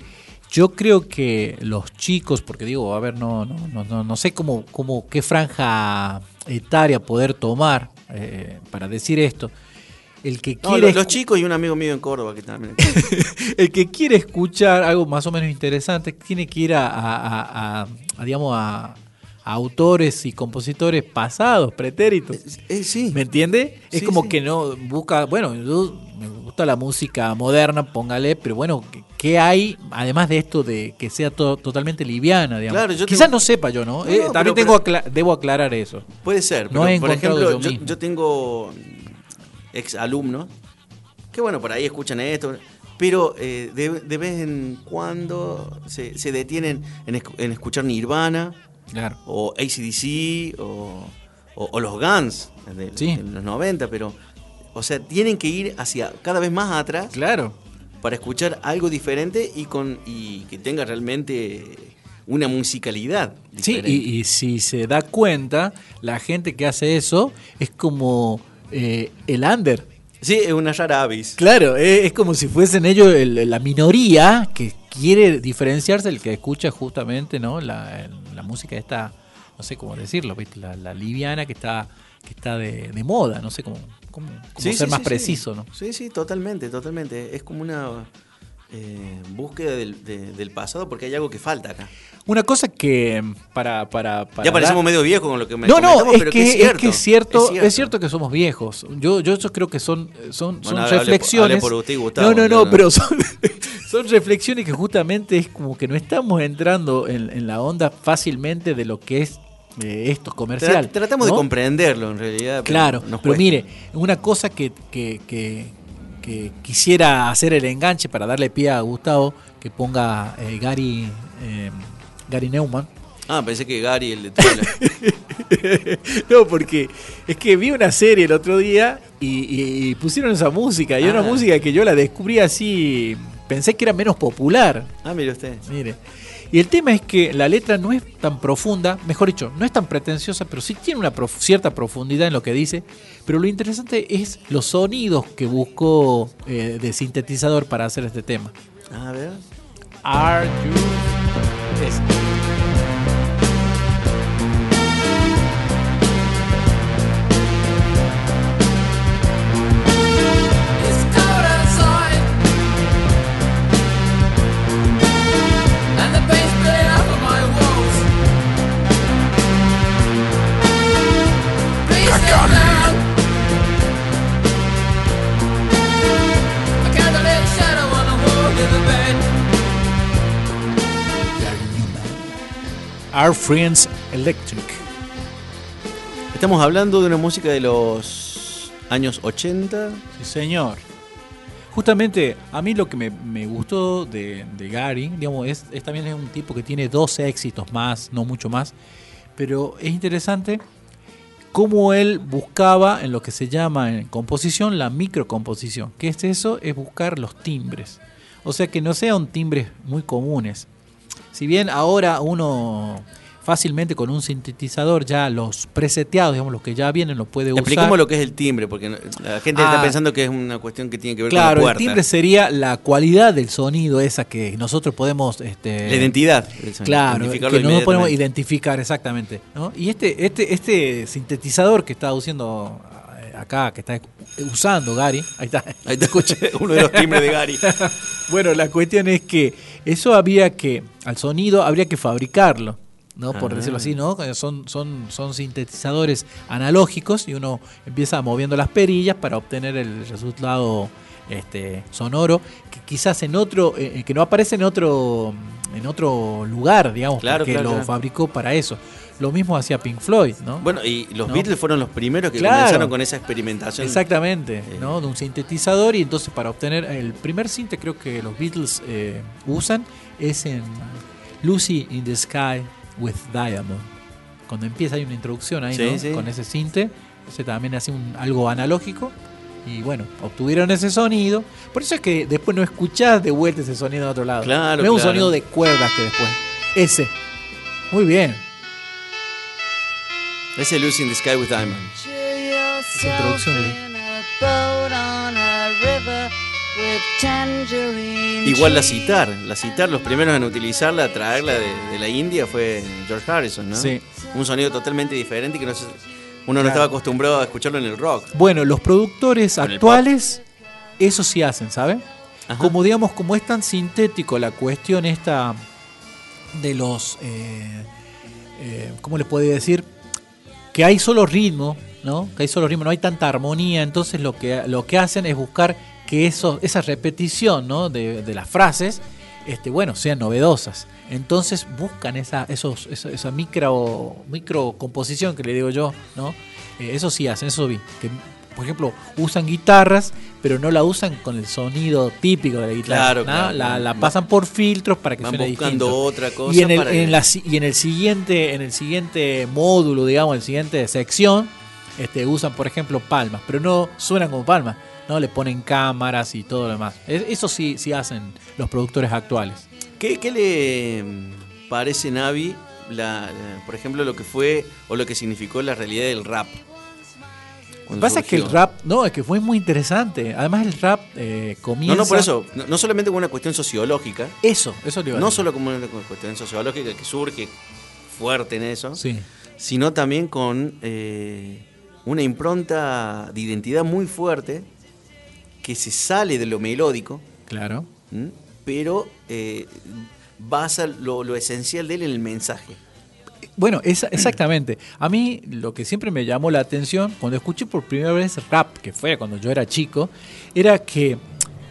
yo creo que los chicos, porque digo, a ver, no, no, no, no, no sé cómo, cómo, qué franja etaria poder tomar eh, para decir esto. El que No, quiere los, chicos y un amigo mío en Córdoba que también. el que quiere escuchar algo más o menos interesante tiene que ir a, a- a- a- a, digamos a, autores y compositores pasados, pretéritos. Eh, sí. ¿Me entiende? Es como sí. que no busca, bueno, yo me gusta la música moderna, póngale, pero bueno, ¿qué- ¿qué hay además de esto de que sea to- totalmente liviana, digamos? Claro, yo Quizás tengo- no sepa yo, ¿no? No, Eh, no, también pero- tengo acla- debo aclarar eso. Puede ser, No pero he por ejemplo, yo yo, yo tengo ex alumnos que, bueno, por ahí escuchan esto, pero eh, de, de vez en cuando se, se detienen en, en escuchar Nirvana Claro. o ACDC o, o- o los Guns de, Sí. de los 90, pero, o sea, tienen que ir hacia cada vez más atrás Claro. para escuchar algo diferente y, con, y que tenga realmente una musicalidad. Sí, diferente. y, y si se da cuenta, la gente que hace eso es como eh, el under. Sí, es una rara avis. Claro, es como si fuesen ellos el- la minoría que quiere diferenciarse del que escucha justamente no la, la música esta, no sé cómo decirlo, ¿viste? La, la liviana que está que está de, de moda, no sé cómo, cómo, cómo Sí, ser sí, más sí, preciso, sí. ¿no? Sí, sí, totalmente, totalmente. Es como una eh, búsqueda del, de- del pasado porque hay algo que falta acá. Una cosa que para para, para ya parecemos dar- medio viejos con lo que me no, no, es pero que, es es cierto. que es cierto, es cierto, que somos viejos. Yo, yo, yo creo que son, son, Bueno, son hable reflexiones. hable por usted y Gustavo, no, no, no, no. pero son, son reflexiones que justamente es como que no estamos entrando en, en la onda fácilmente de lo que es eh, esto comercial. Tra- tratamos de comprenderlo en realidad. pero Claro, pero cuesta. mire, una cosa que, que, que- que quisiera hacer el enganche para darle pie a Gustavo, que ponga eh, Gary, eh, Gary Neumann. Ah, pensé que Gary, el de no, porque es que vi una serie el otro día y, y- y pusieron esa música, y era Ah. una música que yo la descubrí así, pensé que era menos popular. ah, mire usted. Mire. Y el tema es que la letra no es tan profunda, mejor dicho, no es tan pretenciosa, pero sí tiene una prof- cierta profundidad en lo que dice. Pero lo interesante es los sonidos que buscó eh, de sintetizador para hacer este tema. A ver. Are you- es- Our Friends Electric. Estamos hablando de una música de los años 80. Sí, señor. Justamente a mí lo que me, me gustó de, de Gary, digamos, es, es también es un tipo que tiene 12 éxitos más, no mucho más, pero es interesante cómo él buscaba en lo que se llama en composición la microcomposición. ¿Qué es eso? Es buscar los timbres. O sea que no sean timbres muy comunes. Si bien ahora uno fácilmente con un sintetizador ya los preseteados, digamos, los que ya vienen, los puede usar. Expliquemos lo que es el timbre, porque la gente está Ah. pensando que es una cuestión que tiene que ver Claro, con la el puerta. timbre sería la cualidad del sonido esa que nosotros podemos... Este, La identidad. del sonido, Claro, que identificarlo no podemos identificar exactamente. ¿no? Y este, este, este sintetizador que está usando acá, que está usando Gary, ahí está, Ahí te escuché uno de los timbres de Gary. Bueno, la cuestión es que eso había que, al sonido habría que fabricarlo, ¿no? Por Ah. decirlo así, ¿no? Son, son, son sintetizadores analógicos y uno empieza moviendo las perillas para obtener el resultado este, sonoro que quizás en otro, eh, que no aparece en otro, en otro lugar, digamos, Claro, que claro, lo claro. fabricó para eso. Lo mismo hacía Pink Floyd, ¿no? Bueno, y los ¿No? Beatles fueron los primeros que comenzaron con esa experimentación. Exactamente, Eh. ¿no? De un sintetizador y entonces para obtener el primer sinte creo que los Beatles eh, usan es en Lucy in the Sky with Diamond. Cuando empieza hay una introducción ahí, Sí, ¿no? sí. Con ese sinte, ese también hace un, algo analógico y bueno, obtuvieron ese sonido. Por eso es que después no escuchás de vuelta ese sonido de otro lado. Claro, No es un sonido de cuerdas que después. Ese. Muy bien. Ese Lucy in the Sky with Diamond. Esa introducción de- Igual la citar, la citar, los primeros en utilizarla, traerla de, de la India fue George Harrison, ¿no? Sí. Un sonido totalmente diferente que no se- uno no estaba acostumbrado a escucharlo en el rock. Bueno, los productores Con el actuales, eso sí hacen, ¿sabe? Ajá. Como digamos, como es tan sintético la cuestión esta de los, eh, eh, ¿cómo le puedo decir? Que hay solo ritmo, ¿no? Que hay solo ritmo, no hay tanta armonía, entonces lo que, lo que hacen es buscar que eso, esa repetición, ¿no? De, de las frases, este, bueno, sean novedosas. Entonces buscan esa, esos, esa, esa micro, micro composición que le digo yo, ¿no? Eh, eso sí hacen, eso vi. Que, por ejemplo, usan guitarras, pero no la usan con el sonido típico de la guitarra. Claro, ¿no? claro. La, la pasan por filtros para que Van suene buscando distinto. otra cosa Y en el, para en que- la si- y en el siguiente, en el siguiente módulo, digamos, en la siguiente sección, este, usan, por ejemplo, palmas, pero no suenan como palmas, ¿no? Le ponen cámaras y todo lo demás. Es- Eso sí, sí hacen los productores actuales. ¿Qué, qué le mm, parece, Navi, la, la- por ejemplo, lo que fue o lo que significó la realidad del rap? Cuando Pasa que el rap, no, es que fue muy interesante. Además el rap eh, comienza... No, no, por eso, no, no solamente como una cuestión sociológica, Eso, eso le iba a no decir. solo como una cuestión sociológica que surge fuerte en eso, Sí, sino también con eh, una impronta de identidad muy fuerte que se sale de lo melódico, claro. ¿m? pero eh, basa lo, lo esencial de él en el mensaje. Bueno, esa- exactamente. A mí lo que siempre me llamó la atención cuando escuché por primera vez rap, que fue cuando yo era chico, era que,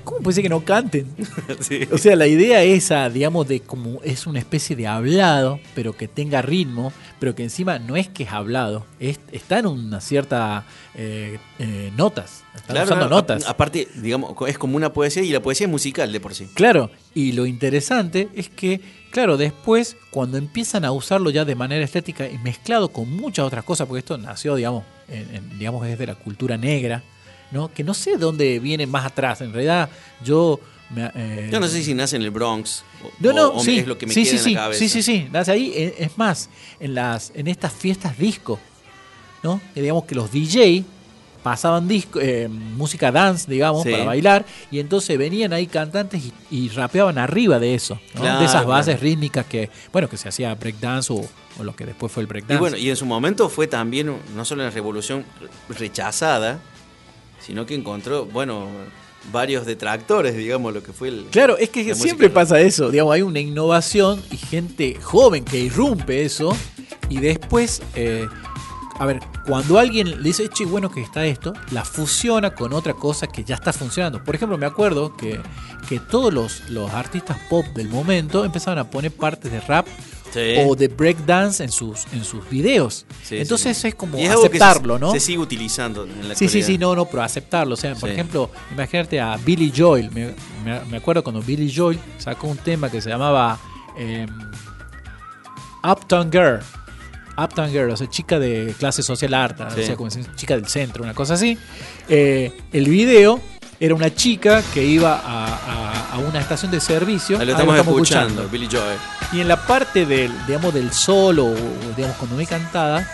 ¿cómo puede ser que no canten? Sí. O sea, la idea esa, digamos, de como es una especie de hablado, pero que tenga ritmo, pero que encima no es que es hablado, es, está en una cierta eh, eh, notas, están Claro, usando no, notas. a- aparte, digamos, es como una poesía y la poesía es musical de por sí. Claro, y lo interesante es que, claro, después, cuando empiezan a usarlo ya de manera estética y mezclado con muchas otras cosas, porque esto nació, digamos, en- en- digamos desde la cultura negra, ¿no? Que no sé dónde viene más atrás. En realidad, yo. me, eh, Yo no sé si nace en el Bronx o, no, no, o- o sí, es lo que me sí, queda sí, en sí, la cabeza. sí, sí, sí, nace ahí. Eh, Es más, en las, en estas fiestas disco, ¿no? Que digamos que los DJ pasaban disco, eh, música dance, digamos, Sí. para bailar, y entonces venían ahí cantantes y, y rapeaban arriba de eso, ¿no? Claro, de esas bases claro. rítmicas que, bueno, que se hacía breakdance o, o lo que después fue el breakdance. Y bueno, y en su momento fue también no solo una revolución rechazada, sino que encontró, bueno, varios detractores, digamos, lo que fue el... Claro, es que siempre pasa eso, digamos, hay una innovación y gente joven que irrumpe eso y después, eh, a ver, cuando alguien le dice, che, bueno que está esto, la fusiona con otra cosa que ya está funcionando. Por ejemplo, me acuerdo que, que todos los, los artistas pop del momento empezaron a poner partes de rap Sí. o de breakdance en sus, en sus videos. Sí, Entonces sí, es como es se- aceptarlo, ¿no? Se sigue utilizando en la Sí, sí, sí, no, no, pero aceptarlo. O sea, por ejemplo, imagínate a Billy Joel. Me, me- me acuerdo cuando Billy Joel sacó un tema que se llamaba eh, Uptown Girl. Uptown Girl, o sea, chica de clase social alta, o sea, como chica del centro, una cosa así. Eh, el video era una chica que iba a, a- a una estación de servicio. Ahí lo estamos, escuchando, Billy Joel. Y en la parte del, digamos, del solo, digamos, cuando hay cantada,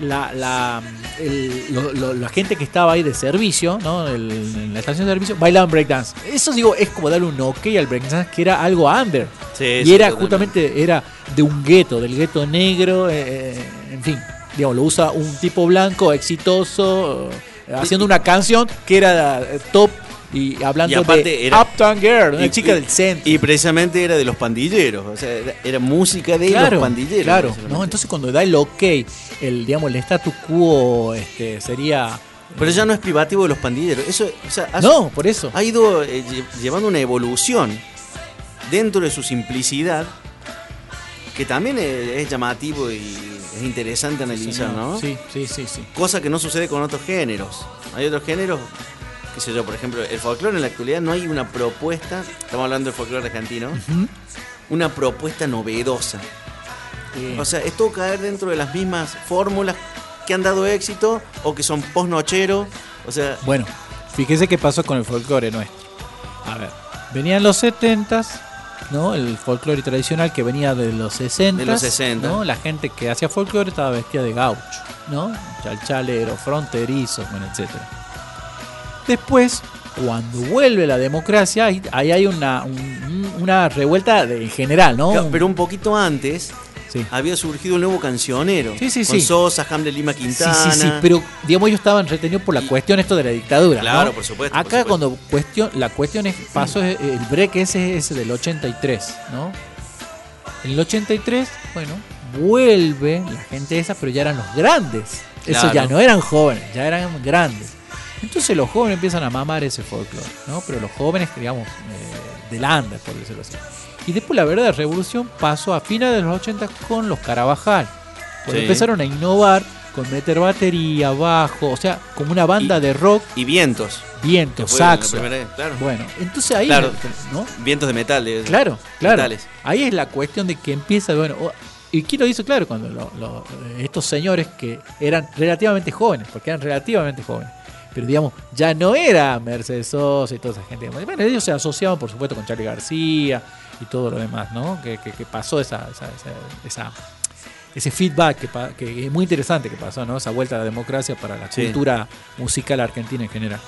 la, la, el- lo- lo- la gente que estaba ahí de servicio, ¿no? El- en la estación de servicio, bailaban breakdance. Eso, digo, es como darle un ok al breakdance, que era algo under. Sí, y era justamente, era de un gueto, del gueto negro, eh, en fin. Digamos, lo usa un tipo blanco, exitoso, eh, haciendo una canción que era eh, top y hablando Y aparte de era- Uptown Girl, una Y- chica y- del centro. Y precisamente era de los pandilleros. O sea, era, era música de claro, los pandilleros. Claro. ¿no? Entonces cuando da el ok, el digamos el status quo este sería Pero ya no es privativo de los pandilleros. Eso, o sea, ha, No, por eso. ha ido eh, lle- llevando una evolución dentro de su simplicidad que también es, es llamativo y es interesante analizar, ¿no? Sí, sí, sí, sí. Cosa que no sucede con otros géneros. Hay otros géneros, qué sé yo, por ejemplo, el folclore en la actualidad no hay una propuesta, estamos hablando del folclore argentino, una propuesta novedosa. O sea, es todo caer dentro de las mismas fórmulas que han dado éxito o que son post-nochero. O sea, bueno, fíjese qué pasó con el folclore nuestro. A ver, venían los 70s, ¿no? El folclore tradicional que venía de los 60 De los 60. ¿no? La gente que hacía folclore estaba vestida de gaucho, ¿no? Chalchalero, fronterizo, bueno, etcétera. Después, cuando vuelve la democracia, ahí, hay una, un- una revuelta de- en general, ¿no? claro, pero un poquito antes Sí. había surgido un nuevo cancionero. Sí, sí, con sí. Sosa, Hamlet Lima Sí, Quintana. sí, sí, pero digamos ellos estaban retenidos por la cuestión esto de la dictadura. Claro, ¿no? por supuesto, por Acá supuesto. cuando cuestión, la cuestión es, pasó es- el break ese ese del 83, ¿no? En el 83, bueno, vuelve la gente esa, pero ya eran los grandes. Eso Claro. ya no eran jóvenes, ya eran grandes. Entonces los jóvenes empiezan a mamar ese folclore, ¿no? Pero los jóvenes, digamos, eh, del under, por decirlo así. Y después la verdadera revolución pasó a finales de los 80 con los Carabajal. Porque Sí. empezaron a innovar con meter batería, bajo, o sea, como una banda Y- de rock, Y vientos. viento, que fue la saxo. primera- claro. Bueno, entonces ahí, Claro. ¿no? Vientos de metal. de- Claro, claro. metales. Ahí es la cuestión de que empieza, bueno, o- y lo dice claro, cuando lo- lo- estos señores que eran relativamente jóvenes, porque eran relativamente jóvenes, pero digamos, ya no era Mercedes Sosa y toda esa gente. Bueno, ellos se asociaban, por supuesto, con Charlie García y todo lo demás, ¿no? Que, que- que pasó esa, esa, esa- esa- ese feedback que, es muy interesante que pasó, ¿no? Esa vuelta a la democracia para la Sí. cultura musical argentina en general.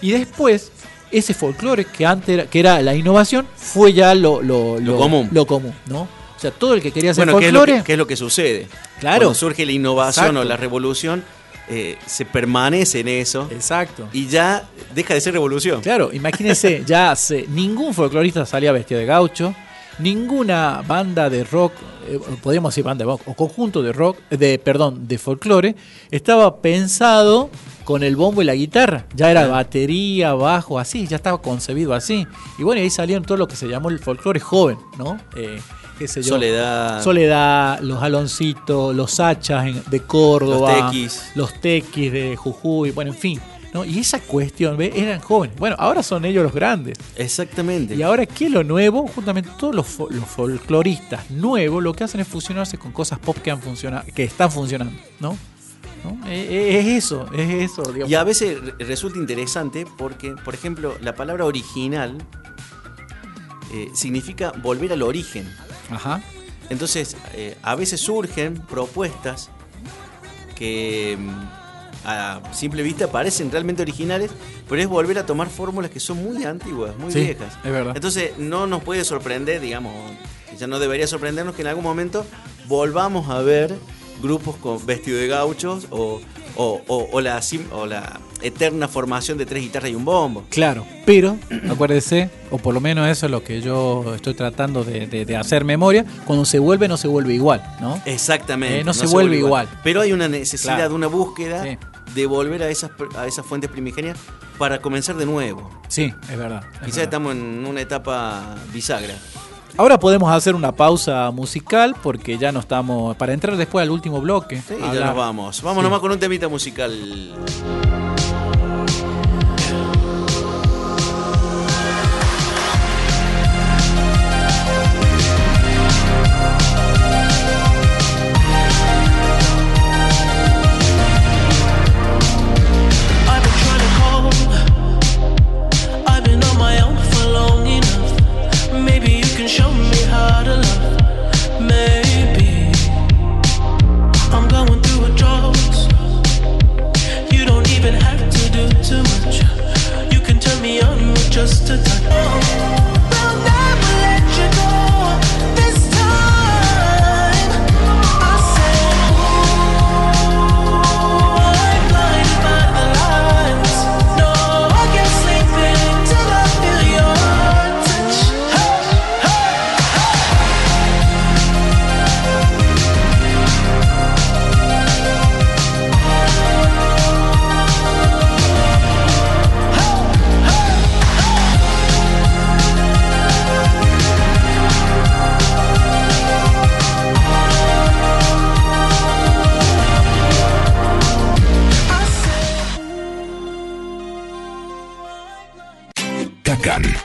Y después, ese folclore que antes era, que era la innovación, fue ya lo, lo, Lo común. Lo común, ¿no? O sea, todo el que quería hacer Bueno, ¿qué es, lo folclore. que, qué es lo que sucede? Claro. Cuando surge la innovación Exacto. o la revolución, eh, se permanece en eso Exacto. y ya deja de ser revolución. Claro, imagínense, ya hace, ningún folclorista salía vestido de gaucho, ninguna banda de rock, eh, podríamos decir banda de rock, o conjunto de rock, de perdón, de folclore, estaba pensado con el bombo y la guitarra. Ya era batería, bajo, así, ya estaba concebido así. Y bueno, ahí salieron todo lo que se llamó el folclore joven, ¿no? Eh, qué sé yo. Soledad. Soledad, los Aloncitos, los Hachas de Córdoba, Los Tequis. los Tequis de Jujuy, bueno, en fin. ¿no? Y esa cuestión, eran jóvenes. Bueno, ahora son ellos los grandes. Exactamente. Y ahora, ¿qué es lo nuevo? Justamente todos los, fo- los folcloristas nuevos lo que hacen es fusionarse con cosas pop que, han funcionado, que están funcionando, ¿no? ¿No? Eh, eh, Es, eso, es eso. digamos. Y a veces re- resulta interesante porque, por ejemplo, la palabra original eh, significa volver al origen. Ajá. Entonces, eh, a veces surgen propuestas que mm, a simple vista parecen realmente originales, pero es volver a tomar fórmulas que son muy antiguas, muy Sí, viejas. es verdad. Entonces, no nos puede sorprender, digamos, ya no debería sorprendernos que en algún momento volvamos a ver grupos con vestido de gauchos o, o- o- o la, o la eterna formación de tres guitarras y un bombo. Claro, pero acuérdese, o por lo menos eso es lo que yo estoy tratando de, de- de hacer memoria, cuando se vuelve no se vuelve igual, ¿no? Exactamente. Eh, no se vuelve igual. Pero hay una necesidad, Claro. una búsqueda Sí. de volver a esas, a esas fuentes primigenias para comenzar de nuevo. Sí, es verdad. es Quizás verdad. estamos en una etapa bisagra. Ahora podemos hacer una pausa musical porque ya no estamos. Para entrar después al último bloque. Sí, ya nos vamos. Vamos Sí. nomás con un temita musical.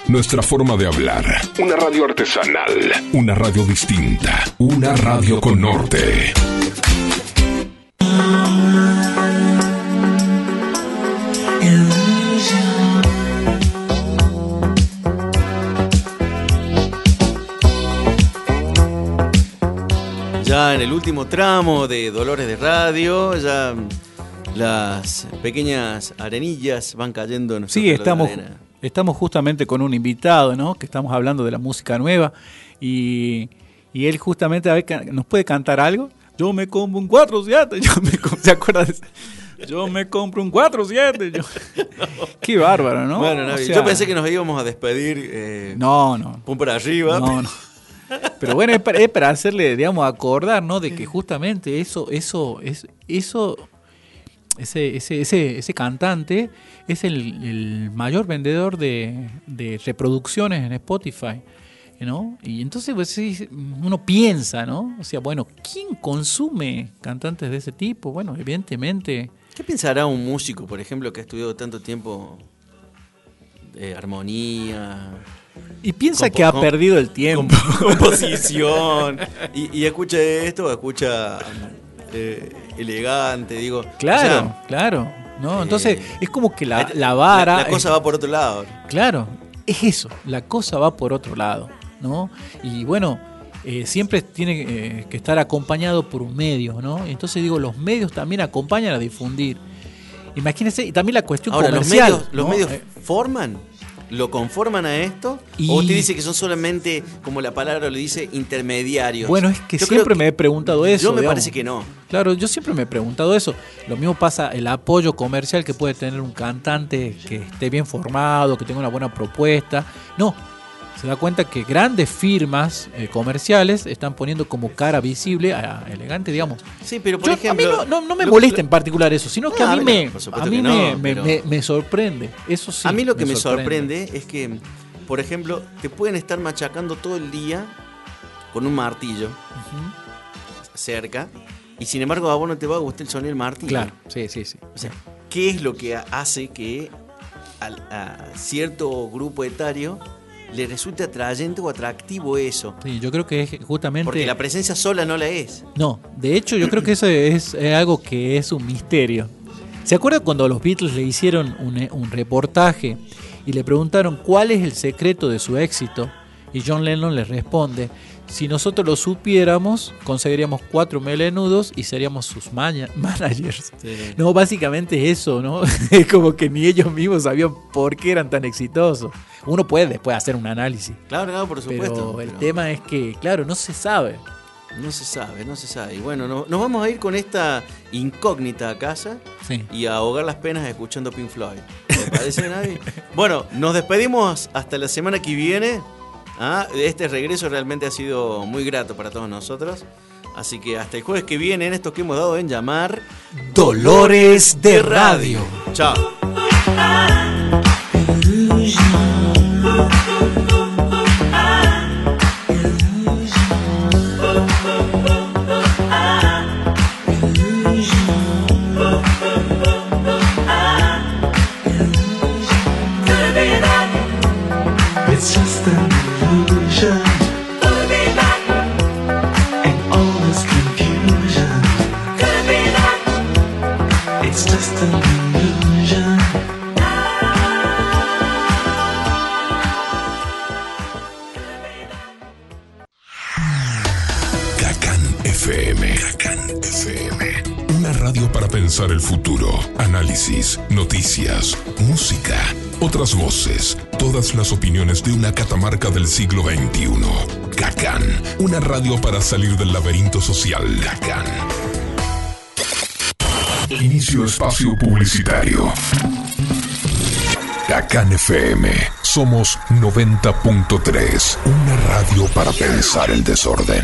Nuestra forma de hablar. Una radio artesanal, una radio distinta, una radio con norte. Ya en el último tramo de Dolores de Radio, ya las pequeñas arenillas van cayendo en nuestro Sí, estamos, arena. Estamos justamente con un invitado, ¿no? Que estamos hablando de la música nueva y, y él justamente a ver, nos puede cantar algo. Yo me compro un 4-7, yo me ¿se acuerda de eso? Yo me compro un 4-7. yo- Qué bárbaro, ¿no? Bueno, O Navi, sea, yo pensé que nos íbamos a despedir. Eh, No, no. Pum para arriba. No, no. Pero bueno, es para, es para hacerle, digamos, acordar, ¿no? De que justamente eso, eso, es, eso, ese, ese, ese, ese cantante es el, el mayor vendedor de, de reproducciones en Spotify, ¿no? Y entonces pues, uno piensa, ¿no? O sea, bueno, ¿quién consume cantantes de ese tipo? Bueno, evidentemente, ¿Qué pensará un músico, por ejemplo, que ha estudiado tanto tiempo de armonía, y piensa Compo- que ha perdido el tiempo. composición, y, y escucha esto, escucha eh, elegante, digo. Claro, o sea, claro. ¿no? Entonces, es como que la, la- vara. La, la cosa va por otro lado. Claro, es eso, la cosa va por otro lado, ¿no? Y bueno, eh, siempre tiene eh, que estar acompañado por un medio, ¿no? Entonces digo, los medios también acompañan a difundir. Imagínense, y también la cuestión Ahora, los medios, los medios forman, lo conforman a esto, Y- o usted dice que son solamente, como la palabra lo dice, intermediarios. bueno, es que Yo siempre me he preguntado eso. Yo me digamos. parece que no. Claro, yo siempre me he preguntado eso. Lo mismo pasa el apoyo comercial que puede tener un cantante que esté bien formado, que tenga una buena propuesta. No, se da cuenta que grandes firmas eh, comerciales están poniendo como cara visible a elegante, digamos. Sí, pero por Yo- ejemplo. a mí no, no- no me lo- molesta lo- en particular eso, sino que No, a a mí, me, por a supuesto mí que me, no, me- pero- me- me sorprende. Eso sí. a mí lo que me, sorprende. sorprende es que, por ejemplo, te pueden estar machacando todo el día con un martillo cerca, y sin embargo a vos no te va a gustar el sonido del martillo. Claro, sí, sí, sí. O sea, ¿qué es lo que hace que a cierto grupo etario le resulte atrayente o atractivo eso? Sí, yo creo que es justamente. Porque la presencia sola no la es. No, de hecho yo creo que eso es, es algo que es un misterio. ¿Se acuerda cuando los Beatles le hicieron un, eh, un reportaje y le preguntaron cuál es el secreto de su éxito? Y John Lennon les responde, si nosotros lo supiéramos, conseguiríamos cuatro melenudos y seríamos sus managers. No, básicamente es eso, ¿no? Es como que ni ellos mismos sabían por qué eran tan exitosos. Uno puede después hacer un análisis, Claro, claro, por supuesto. pero el pero tema es que, claro, no se sabe. No se sabe, no se sabe. Y bueno, no- nos vamos a ir con esta incógnita a casa Sí. y a ahogar las penas escuchando Pink Floyd. ¿Te parece, Navi? Bueno, nos despedimos hasta la semana que viene. Ah, Este regreso realmente ha sido muy grato para todos nosotros. Así que hasta el jueves que viene en esto que hemos dado en llamar Dolores de Radio. Chao. Todas las opiniones de una catamarca del siglo XXI. Cacán. Una radio para salir del laberinto social. Cacán. Inicio espacio publicitario. Cacán FM. Somos 90.3. Una radio para pensar el desorden.